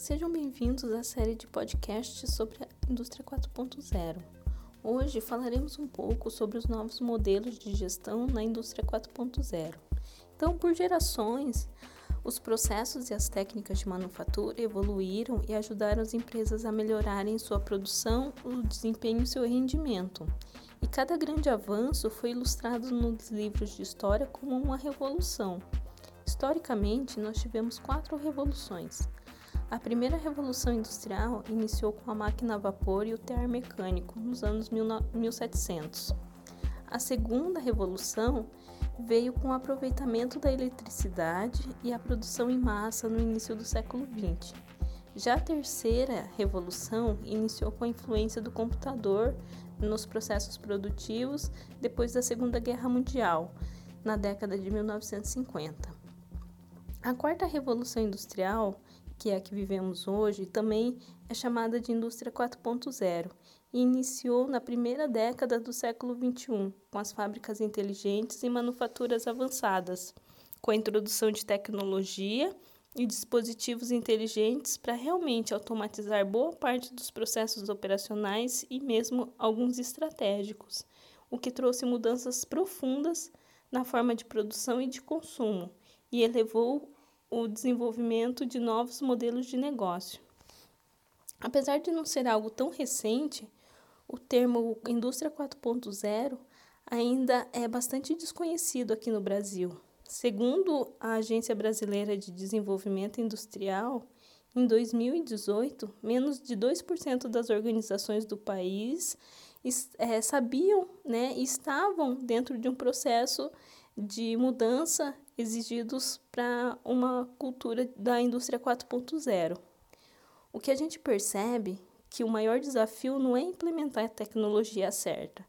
Sejam bem-vindos à série de podcasts sobre a indústria 4.0. Hoje falaremos um pouco sobre os novos modelos de gestão na indústria 4.0. Então, por gerações, os processos e as técnicas de manufatura evoluíram e ajudaram as empresas a melhorarem sua produção, o desempenho e seu rendimento. E cada grande avanço foi ilustrado nos livros de história como uma revolução. Historicamente, nós tivemos quatro revoluções: a primeira revolução industrial iniciou com a máquina a vapor e o tear mecânico nos anos 1700. A segunda revolução veio com o aproveitamento da eletricidade e a produção em massa no início do século XX. Já a terceira revolução iniciou com a influência do computador nos processos produtivos depois da Segunda Guerra Mundial, na década de 1950. A quarta revolução industrial que é a que vivemos hoje, também é chamada de indústria 4.0 e iniciou na primeira década do século XXI, com as fábricas inteligentes e manufaturas avançadas, com a introdução de tecnologia e dispositivos inteligentes para realmente automatizar boa parte dos processos operacionais e mesmo alguns estratégicos, o que trouxe mudanças profundas na forma de produção e de consumo e elevou o desenvolvimento de novos modelos de negócio. Apesar de não ser algo tão recente, o termo indústria 4.0 ainda é bastante desconhecido aqui no Brasil. Segundo a Agência Brasileira de Desenvolvimento Industrial, em 2018, menos de 2% das organizações do país é, sabiam né, estavam dentro de um processo de mudança exigidos para uma cultura da indústria 4.0. O que a gente percebe que o maior desafio não é implementar a tecnologia certa,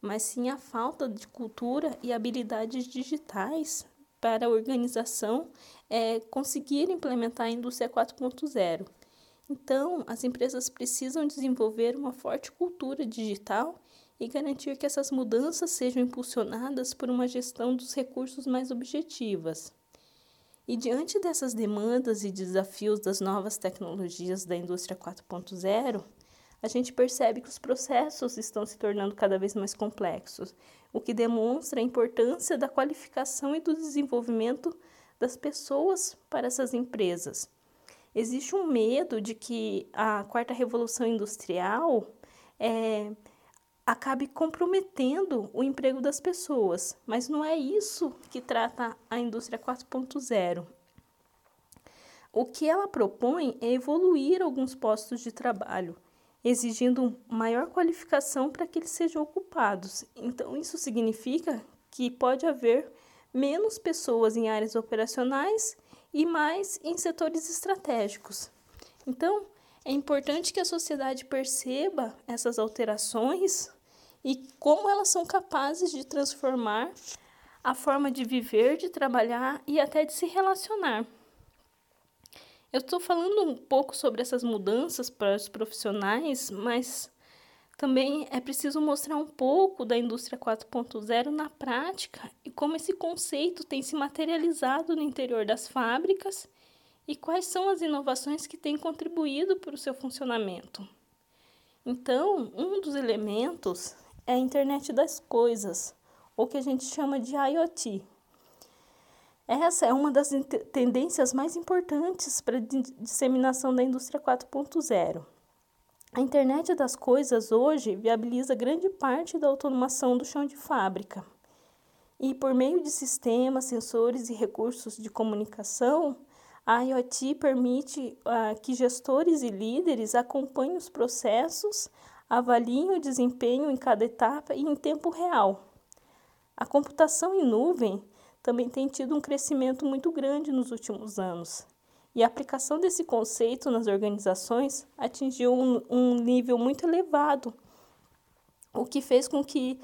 mas sim a falta de cultura e habilidades digitais para a organização é, conseguir implementar a indústria 4.0. Então, as empresas precisam desenvolver uma forte cultura digital e garantir que essas mudanças sejam impulsionadas por uma gestão dos recursos mais objetivas. E diante dessas demandas e desafios das novas tecnologias da indústria 4.0, a gente percebe que os processos estão se tornando cada vez mais complexos, o que demonstra a importância da qualificação e do desenvolvimento das pessoas para essas empresas. Existe um medo de que a quarta revolução industrial é, acabe comprometendo o emprego das pessoas, mas não é isso que trata a indústria 4.0. O que ela propõe é evoluir alguns postos de trabalho, exigindo maior qualificação para que eles sejam ocupados. Então, isso significa que pode haver menos pessoas em áreas operacionais e mais em setores estratégicos. Então, é importante que a sociedade perceba essas alterações e como elas são capazes de transformar a forma de viver, de trabalhar e até de se relacionar. Eu estou falando um pouco sobre essas mudanças para os profissionais, mas também é preciso mostrar um pouco da indústria 4.0 na prática e como esse conceito tem se materializado no interior das fábricas e quais são as inovações que têm contribuído para o seu funcionamento. Então, um dos elementos é a internet das coisas, ou que a gente chama de IoT. Essa é uma das tendências mais importantes para a disseminação da indústria 4.0. A internet das coisas hoje viabiliza grande parte da automação do chão de fábrica. E por meio de sistemas, sensores e recursos de comunicação, a IoT permite uh, que gestores e líderes acompanhem os processos, avaliem o desempenho em cada etapa e em tempo real. A computação em nuvem também tem tido um crescimento muito grande nos últimos anos, e a aplicação desse conceito nas organizações atingiu um, um nível muito elevado, o que fez com que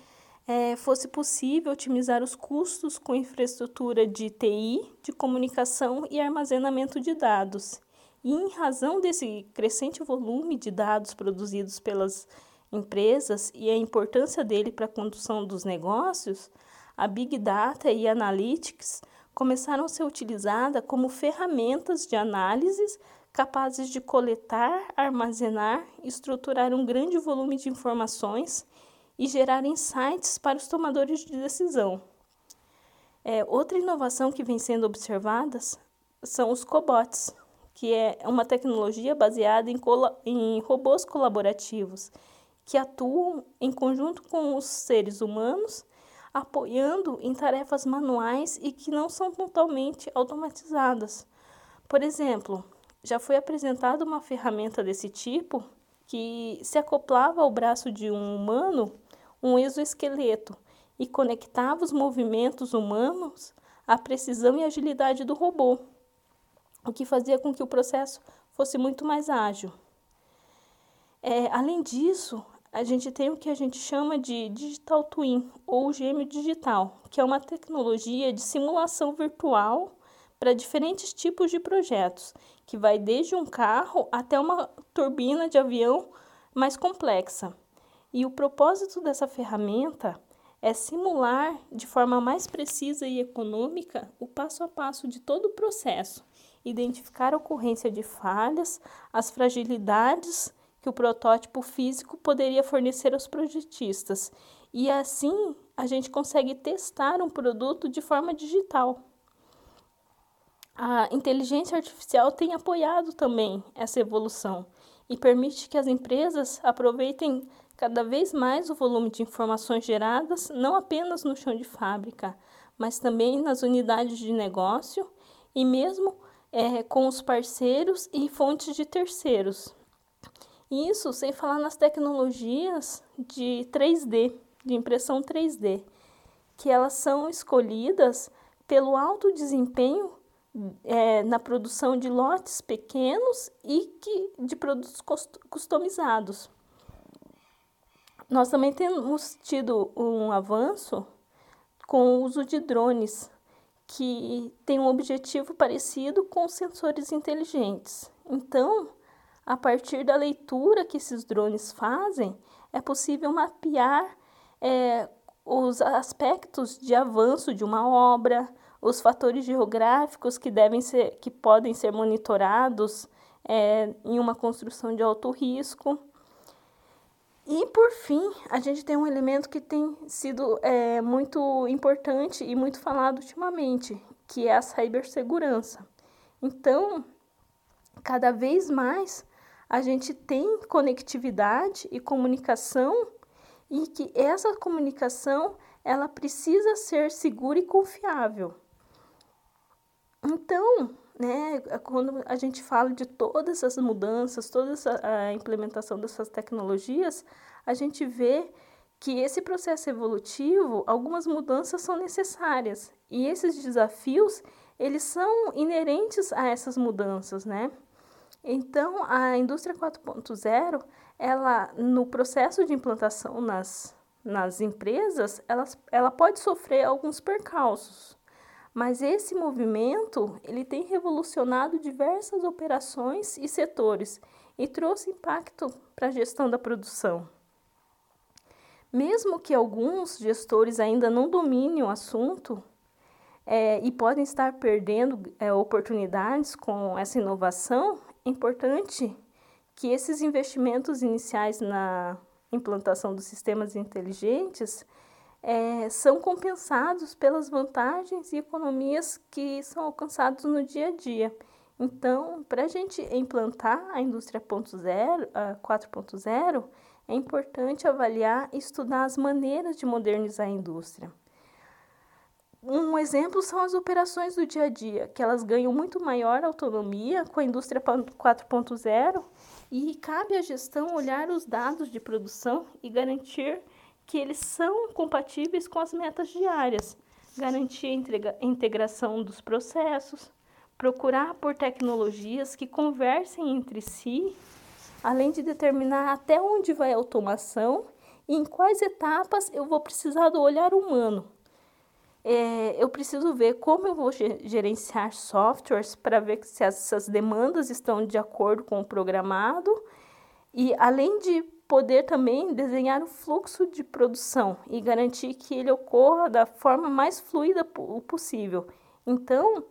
é, fosse possível otimizar os custos com infraestrutura de TI, de comunicação e armazenamento de dados e em razão desse crescente volume de dados produzidos pelas empresas e a importância dele para a condução dos negócios, a Big Data e Analytics começaram a ser utilizadas como ferramentas de análises capazes de coletar, armazenar, estruturar um grande volume de informações e gerar insights para os tomadores de decisão. É, outra inovação que vem sendo observada são os cobots, que é uma tecnologia baseada em, em robôs colaborativos que atuam em conjunto com os seres humanos, apoiando em tarefas manuais e que não são totalmente automatizadas. Por exemplo, já foi apresentada uma ferramenta desse tipo que se acoplava ao braço de um humano um exoesqueleto e conectava os movimentos humanos à precisão e agilidade do robô, o que fazia com que o processo fosse muito mais ágil. É, além disso, a gente tem o que a gente chama de digital twin ou gêmeo digital, que é uma tecnologia de simulação virtual para diferentes tipos de projetos, que vai desde um carro até uma turbina de avião mais complexa. E o propósito dessa ferramenta é simular de forma mais precisa e econômica o passo a passo de todo o processo, identificar a ocorrência de falhas, as fragilidades que o protótipo físico poderia fornecer aos projetistas. E assim a gente consegue testar um produto de forma digital. A inteligência artificial tem apoiado também essa evolução e permite que as empresas aproveitem cada vez mais o volume de informações geradas, não apenas no chão de fábrica, mas também nas unidades de negócio e mesmo é, com os parceiros e fontes de terceiros. Isso sem falar nas tecnologias de 3D, de impressão 3D, que elas são escolhidas pelo alto desempenho é, na produção de lotes pequenos e que, de produtos customizados. Nós também temos tido um avanço com o uso de drones, que tem um objetivo parecido com sensores inteligentes. Então, a partir da leitura que esses drones fazem, é possível mapear é, os aspectos de avanço de uma obra, os fatores geográficos que devem ser, que podem ser monitorados é, em uma construção de alto risco. E por fim, a gente tem um elemento que tem sido é, muito importante e muito falado ultimamente, que é a cibersegurança. Então, cada vez mais a gente tem conectividade e comunicação e que essa comunicação ela precisa ser segura e confiável. Então, né, quando a gente fala de todas essas mudanças, toda essa, a implementação dessas tecnologias, a gente vê que esse processo evolutivo, algumas mudanças são necessárias e esses desafios, eles são inerentes a essas mudanças, né? Então, a indústria 4.0, ela no processo de implantação nas, nas empresas, ela, ela pode sofrer alguns percalços. Mas esse movimento, ele tem revolucionado diversas operações e setores e trouxe impacto para a gestão da produção. Mesmo que alguns gestores ainda não dominem o assunto é, e podem estar perdendo é, oportunidades com essa inovação, é importante que esses investimentos iniciais na implantação dos sistemas inteligentes é, são compensados pelas vantagens e economias que são alcançados no dia a dia. Então, para a gente implantar a indústria 4.0, é importante avaliar e estudar as maneiras de modernizar a indústria. Um exemplo são as operações do dia a dia, que elas ganham muito maior autonomia com a indústria 4.0 e cabe à gestão olhar os dados de produção e garantir que eles são compatíveis com as metas diárias, garantir a integração dos processos, procurar por tecnologias que conversem entre si, além de determinar até onde vai a automação e em quais etapas eu vou precisar do olhar humano. É, eu preciso ver como eu vou gerenciar softwares para ver se essas demandas estão de acordo com o programado e além de poder também desenhar o fluxo de produção e garantir que ele ocorra da forma mais fluida possível. Então,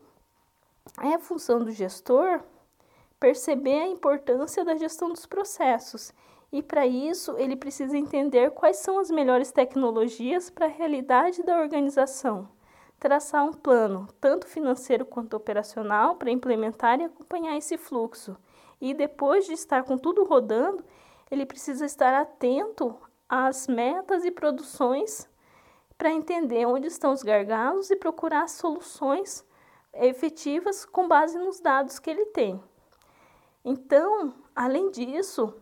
é a função do gestor perceber a importância da gestão dos processos. E para isso, ele precisa entender quais são as melhores tecnologias para a realidade da organização. Traçar um plano, tanto financeiro quanto operacional, para implementar e acompanhar esse fluxo. E depois de estar com tudo rodando, ele precisa estar atento às metas e produções para entender onde estão os gargalos e procurar soluções efetivas com base nos dados que ele tem. Então, além disso,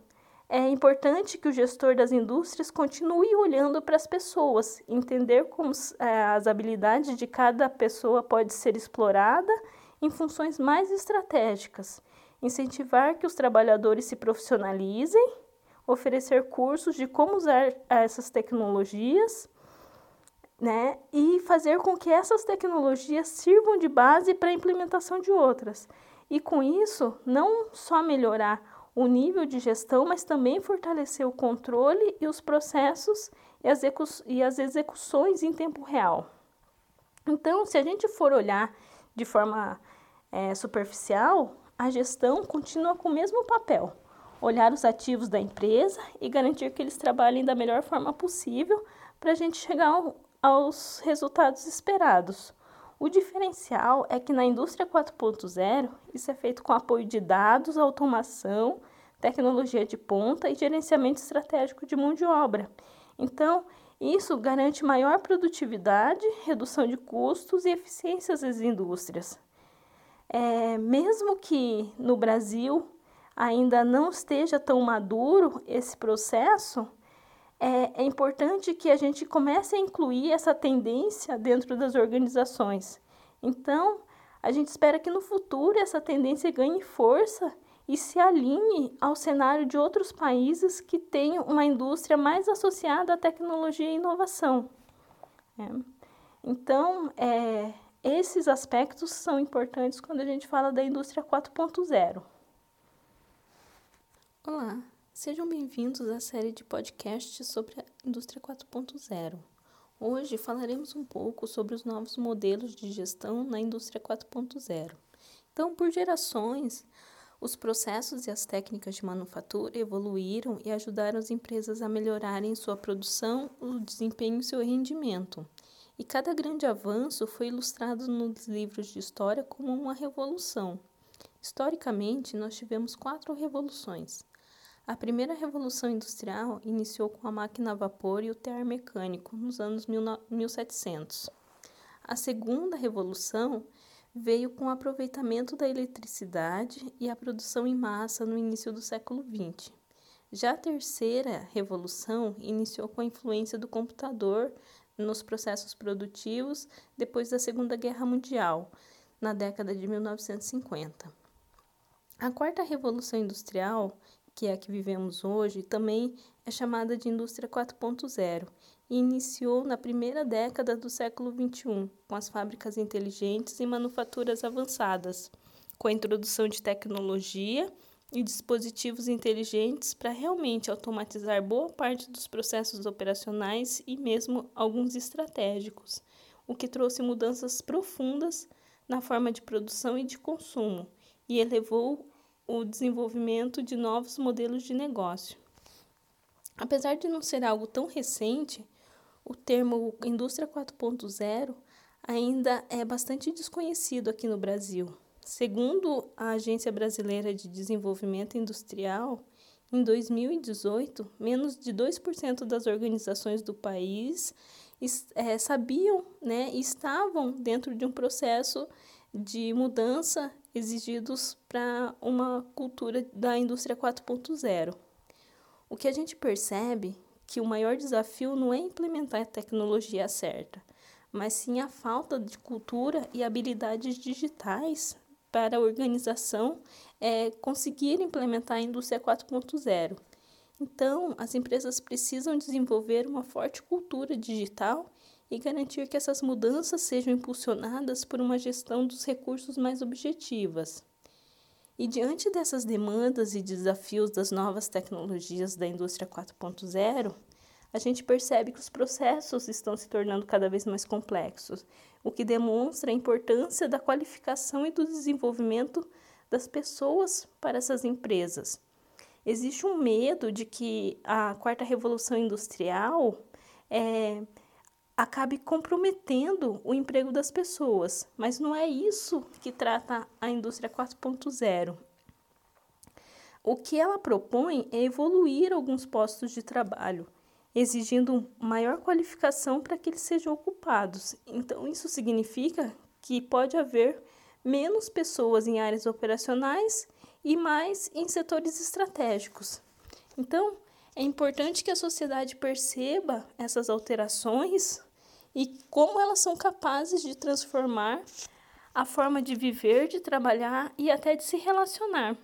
é importante que o gestor das indústrias continue olhando para as pessoas, entender como é, as habilidades de cada pessoa pode ser explorada em funções mais estratégicas, incentivar que os trabalhadores se profissionalizem, oferecer cursos de como usar essas tecnologias né? E fazer com que essas tecnologias sirvam de base para a implementação de outras. E com isso, não só melhorar o nível de gestão, mas também fortalecer o controle e os processos e as, e as execuções em tempo real. Então, se a gente for olhar de forma é, superficial, a gestão continua com o mesmo papel: olhar os ativos da empresa e garantir que eles trabalhem da melhor forma possível para a gente chegar aos resultados esperados. O diferencial é que na indústria 4.0 isso é feito com apoio de dados, automação, tecnologia de ponta e gerenciamento estratégico de mão de obra. Então, isso garante maior produtividade, redução de custos e eficiências das indústrias. É, mesmo que no Brasil ainda não esteja tão maduro esse processo, é, é importante que a gente comece a incluir essa tendência dentro das organizações. Então, a gente espera que no futuro essa tendência ganhe força e se alinhe ao cenário de outros países que têm uma indústria mais associada à tecnologia e inovação. É. Então, é, esses aspectos são importantes quando a gente fala da indústria 4.0. Olá, Sejam bem-vindos à série de podcasts sobre a indústria 4.0. Hoje falaremos um pouco sobre os novos modelos de gestão na indústria 4.0. Então, por gerações, os processos e as técnicas de manufatura evoluíram e ajudaram as empresas a melhorarem sua produção, o desempenho e seu rendimento. E cada grande avanço foi ilustrado nos livros de história como uma revolução. Historicamente, nós tivemos quatro revoluções a primeira revolução industrial iniciou com a máquina a vapor e o tear mecânico nos anos 1700. A segunda revolução veio com o aproveitamento da eletricidade e a produção em massa no início do século XX. Já a terceira revolução iniciou com a influência do computador nos processos produtivos depois da Segunda Guerra Mundial, na década de 1950. A quarta revolução industrial que é a que vivemos hoje, também é chamada de indústria 4.0 e iniciou na primeira década do século XXI, com as fábricas inteligentes e manufaturas avançadas, com a introdução de tecnologia e dispositivos inteligentes para realmente automatizar boa parte dos processos operacionais e mesmo alguns estratégicos, o que trouxe mudanças profundas na forma de produção e de consumo e elevou o desenvolvimento de novos modelos de negócio. Apesar de não ser algo tão recente, o termo indústria 4.0 ainda é bastante desconhecido aqui no Brasil. Segundo a Agência Brasileira de Desenvolvimento Industrial, em 2018, menos de 2% das organizações do país é, sabiam né, estavam dentro de um processo de mudança exigidos para uma cultura da indústria 4.0. O que a gente percebe que o maior desafio não é implementar a tecnologia certa, mas sim a falta de cultura e habilidades digitais para a organização é, conseguir implementar a indústria 4.0. Então, as empresas precisam desenvolver uma forte cultura digital e garantir que essas mudanças sejam impulsionadas por uma gestão dos recursos mais objetivas. E diante dessas demandas e desafios das novas tecnologias da indústria 4.0, a gente percebe que os processos estão se tornando cada vez mais complexos, o que demonstra a importância da qualificação e do desenvolvimento das pessoas para essas empresas. Existe um medo de que a quarta revolução industrial é, acabe comprometendo o emprego das pessoas, mas não é isso que trata a indústria 4.0. O que ela propõe é evoluir alguns postos de trabalho, exigindo maior qualificação para que eles sejam ocupados. Então, isso significa que pode haver menos pessoas em áreas operacionais e mais em setores estratégicos. Então, é importante que a sociedade perceba essas alterações e como elas são capazes de transformar a forma de viver, de trabalhar e até de se relacionar.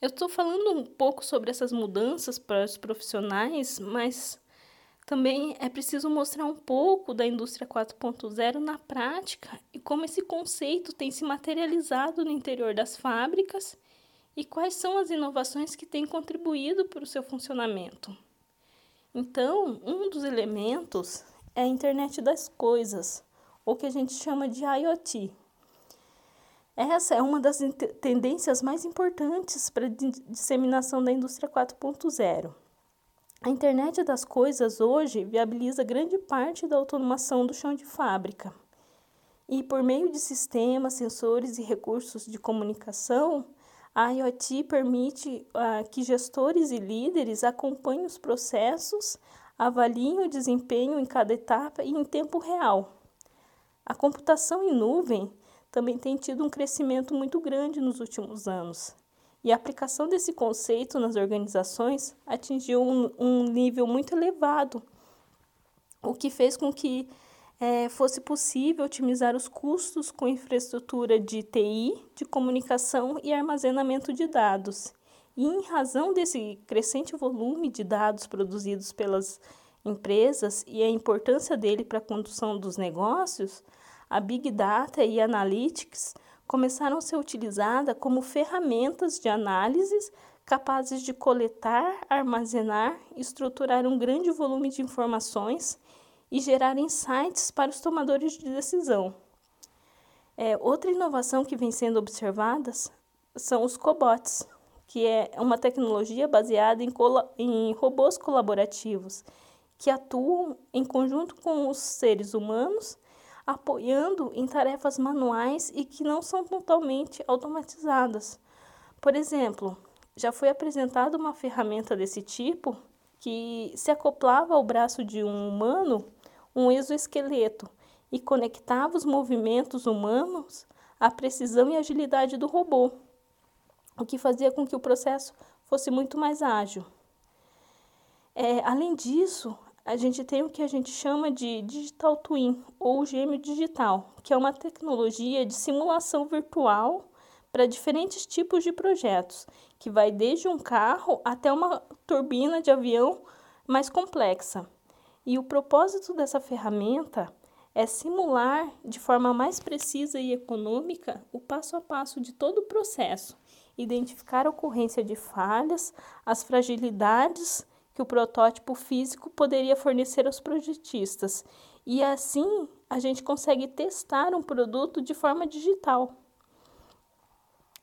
Eu estou falando um pouco sobre essas mudanças para os profissionais, mas também é preciso mostrar um pouco da indústria 4.0 na prática e como esse conceito tem se materializado no interior das fábricas e quais são as inovações que têm contribuído para o seu funcionamento. Então, um dos elementos é a internet das coisas, ou que a gente chama de IoT. Essa é uma das tendências mais importantes para a disseminação da indústria 4.0. A internet das coisas hoje viabiliza grande parte da automação do chão de fábrica. E por meio de sistemas, sensores e recursos de comunicação, a IoT permite uh, que gestores e líderes acompanhem os processos, avaliem o desempenho em cada etapa e em tempo real. A computação em nuvem também tem tido um crescimento muito grande nos últimos anos. E a aplicação desse conceito nas organizações atingiu um, um nível muito elevado, o que fez com que é, fosse possível otimizar os custos com infraestrutura de TI, de comunicação e armazenamento de dados. E em razão desse crescente volume de dados produzidos pelas empresas e a importância dele para a condução dos negócios, a Big Data e Analytics começaram a ser utilizadas como ferramentas de análise capazes de coletar, armazenar, estruturar um grande volume de informações e gerar insights para os tomadores de decisão. É, outra inovação que vem sendo observada são os cobots, que é uma tecnologia baseada em, em robôs colaborativos que atuam em conjunto com os seres humanos, apoiando em tarefas manuais e que não são totalmente automatizadas. Por exemplo, já foi apresentada uma ferramenta desse tipo que se acoplava ao braço de um humano um exoesqueleto e conectava os movimentos humanos à precisão e agilidade do robô, o que fazia com que o processo fosse muito mais ágil. É, além disso, a gente tem o que a gente chama de digital twin ou gêmeo digital, que é uma tecnologia de simulação virtual para diferentes tipos de projetos, que vai desde um carro até uma turbina de avião mais complexa. E o propósito dessa ferramenta é simular de forma mais precisa e econômica o passo a passo de todo o processo, identificar a ocorrência de falhas, as fragilidades que o protótipo físico poderia fornecer aos projetistas. E assim a gente consegue testar um produto de forma digital.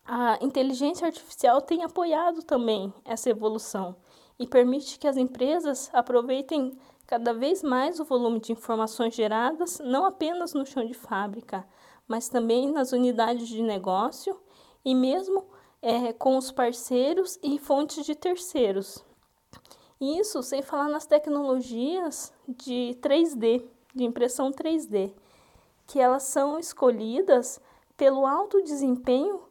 A inteligência artificial tem apoiado também essa evolução e permite que as empresas aproveitem cada vez mais o volume de informações geradas, não apenas no chão de fábrica, mas também nas unidades de negócio e mesmo é, com os parceiros e fontes de terceiros. Isso sem falar nas tecnologias de 3D, de impressão 3D, que elas são escolhidas pelo alto desempenho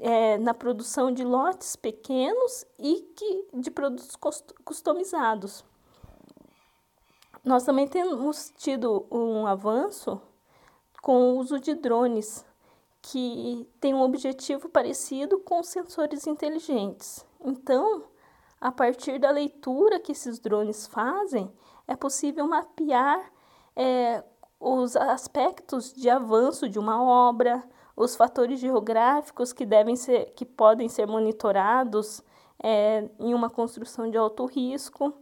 é, na produção de lotes pequenos e que, de produtos customizados. Nós também temos tido um avanço com o uso de drones, que tem um objetivo parecido com sensores inteligentes. Então, a partir da leitura que esses drones fazem, é possível mapear é, os aspectos de avanço de uma obra, os fatores geográficos que devem ser, que podem ser monitorados é, em uma construção de alto risco.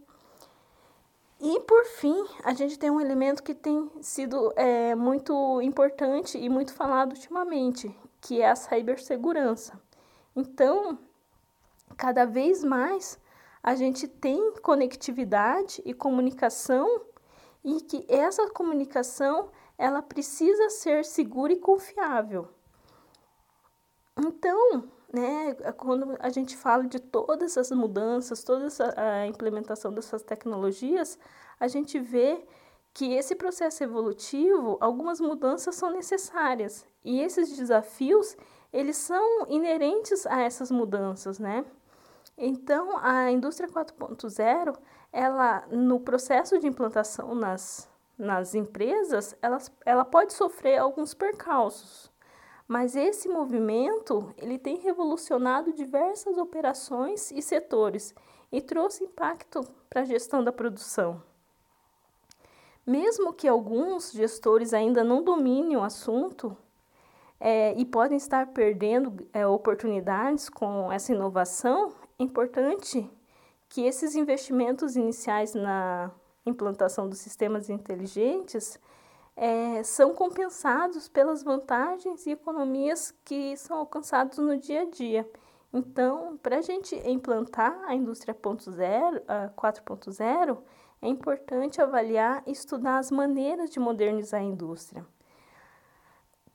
E por fim, a gente tem um elemento que tem sido é, muito importante e muito falado ultimamente, que é a cibersegurança. Então, cada vez mais a gente tem conectividade e comunicação e que essa comunicação ela precisa ser segura e confiável. Então, né, quando a gente fala de todas essas mudanças, toda essa, a implementação dessas tecnologias, a gente vê que esse processo evolutivo, algumas mudanças são necessárias e esses desafios, eles são inerentes a essas mudanças, né? Então, a indústria 4.0, ela no processo de implantação nas, nas empresas, ela, ela pode sofrer alguns percalços. Mas esse movimento, ele tem revolucionado diversas operações e setores e trouxe impacto para a gestão da produção. Mesmo que alguns gestores ainda não dominem o assunto é, e podem estar perdendo é, oportunidades com essa inovação, é importante que esses investimentos iniciais na implantação dos sistemas inteligentes é, são compensados pelas vantagens e economias que são alcançados no dia a dia. Então, para a gente implantar a indústria 4.0, é importante avaliar e estudar as maneiras de modernizar a indústria.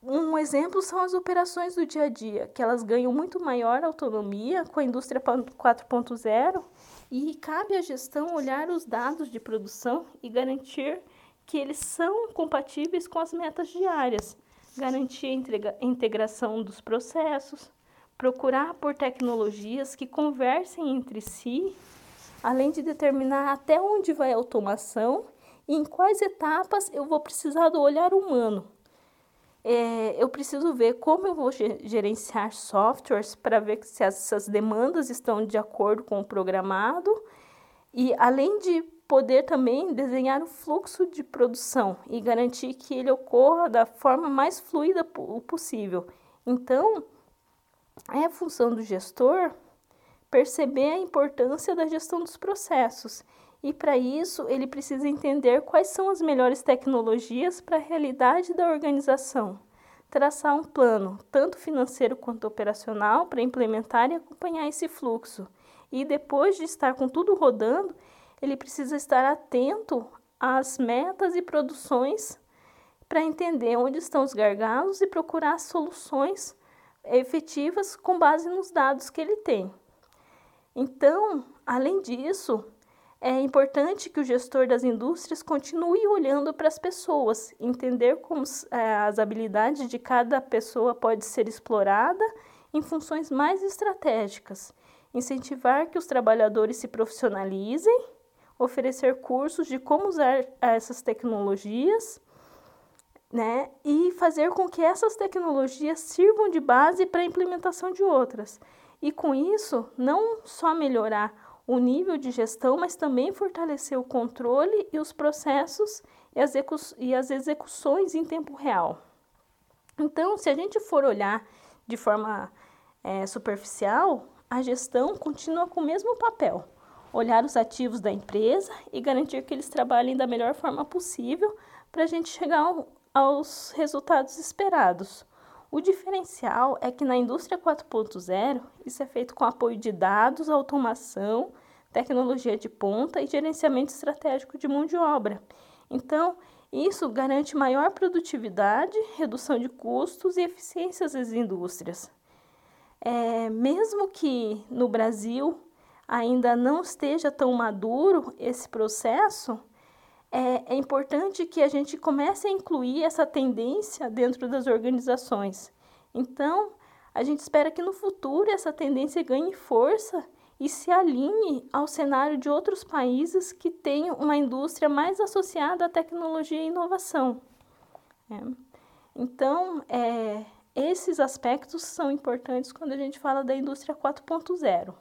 Um exemplo são as operações do dia a dia, que elas ganham muito maior autonomia com a indústria 4.0 e cabe à gestão olhar os dados de produção e garantir que eles são compatíveis com as metas diárias, garantir a integração dos processos, procurar por tecnologias que conversem entre si, além de determinar até onde vai a automação e em quais etapas eu vou precisar do olhar humano. É, eu preciso ver como eu vou gerenciar softwares para ver se essas demandas estão de acordo com o programado e além de poder também desenhar o fluxo de produção e garantir que ele ocorra da forma mais fluida possível. Então, é função do gestor perceber a importância da gestão dos processos e para isso, ele precisa entender quais são as melhores tecnologias para a realidade da organização. Traçar um plano, tanto financeiro quanto operacional, para implementar e acompanhar esse fluxo. E depois de estar com tudo rodando, ele precisa estar atento às metas e produções para entender onde estão os gargalos e procurar soluções efetivas com base nos dados que ele tem. Então, além disso, é importante que o gestor das indústrias continue olhando para as pessoas, entender como é, as habilidades de cada pessoa pode ser explorada em funções mais estratégicas, incentivar que os trabalhadores se profissionalizem, oferecer cursos de como usar essas tecnologias, né, e fazer com que essas tecnologias sirvam de base para a implementação de outras. E com isso, não só melhorar o nível de gestão, mas também fortalecer o controle e os processos e as, e as execuções em tempo real. Então, se a gente for olhar de forma é, superficial, a gestão continua com o mesmo papel: olhar os ativos da empresa e garantir que eles trabalhem da melhor forma possível para a gente chegar ao, aos resultados esperados. O diferencial é que na indústria 4.0 isso é feito com apoio de dados, automação, tecnologia de ponta e gerenciamento estratégico de mão de obra. Então, isso garante maior produtividade, redução de custos e eficiências das indústrias. É, mesmo que no Brasil ainda não esteja tão maduro esse processo, é, é importante que a gente comece a incluir essa tendência dentro das organizações. Então, a gente espera que no futuro essa tendência ganhe força e se alinhe ao cenário de outros países que têm uma indústria mais associada à tecnologia e inovação. É. Então, é, esses aspectos são importantes quando a gente fala da indústria 4.0.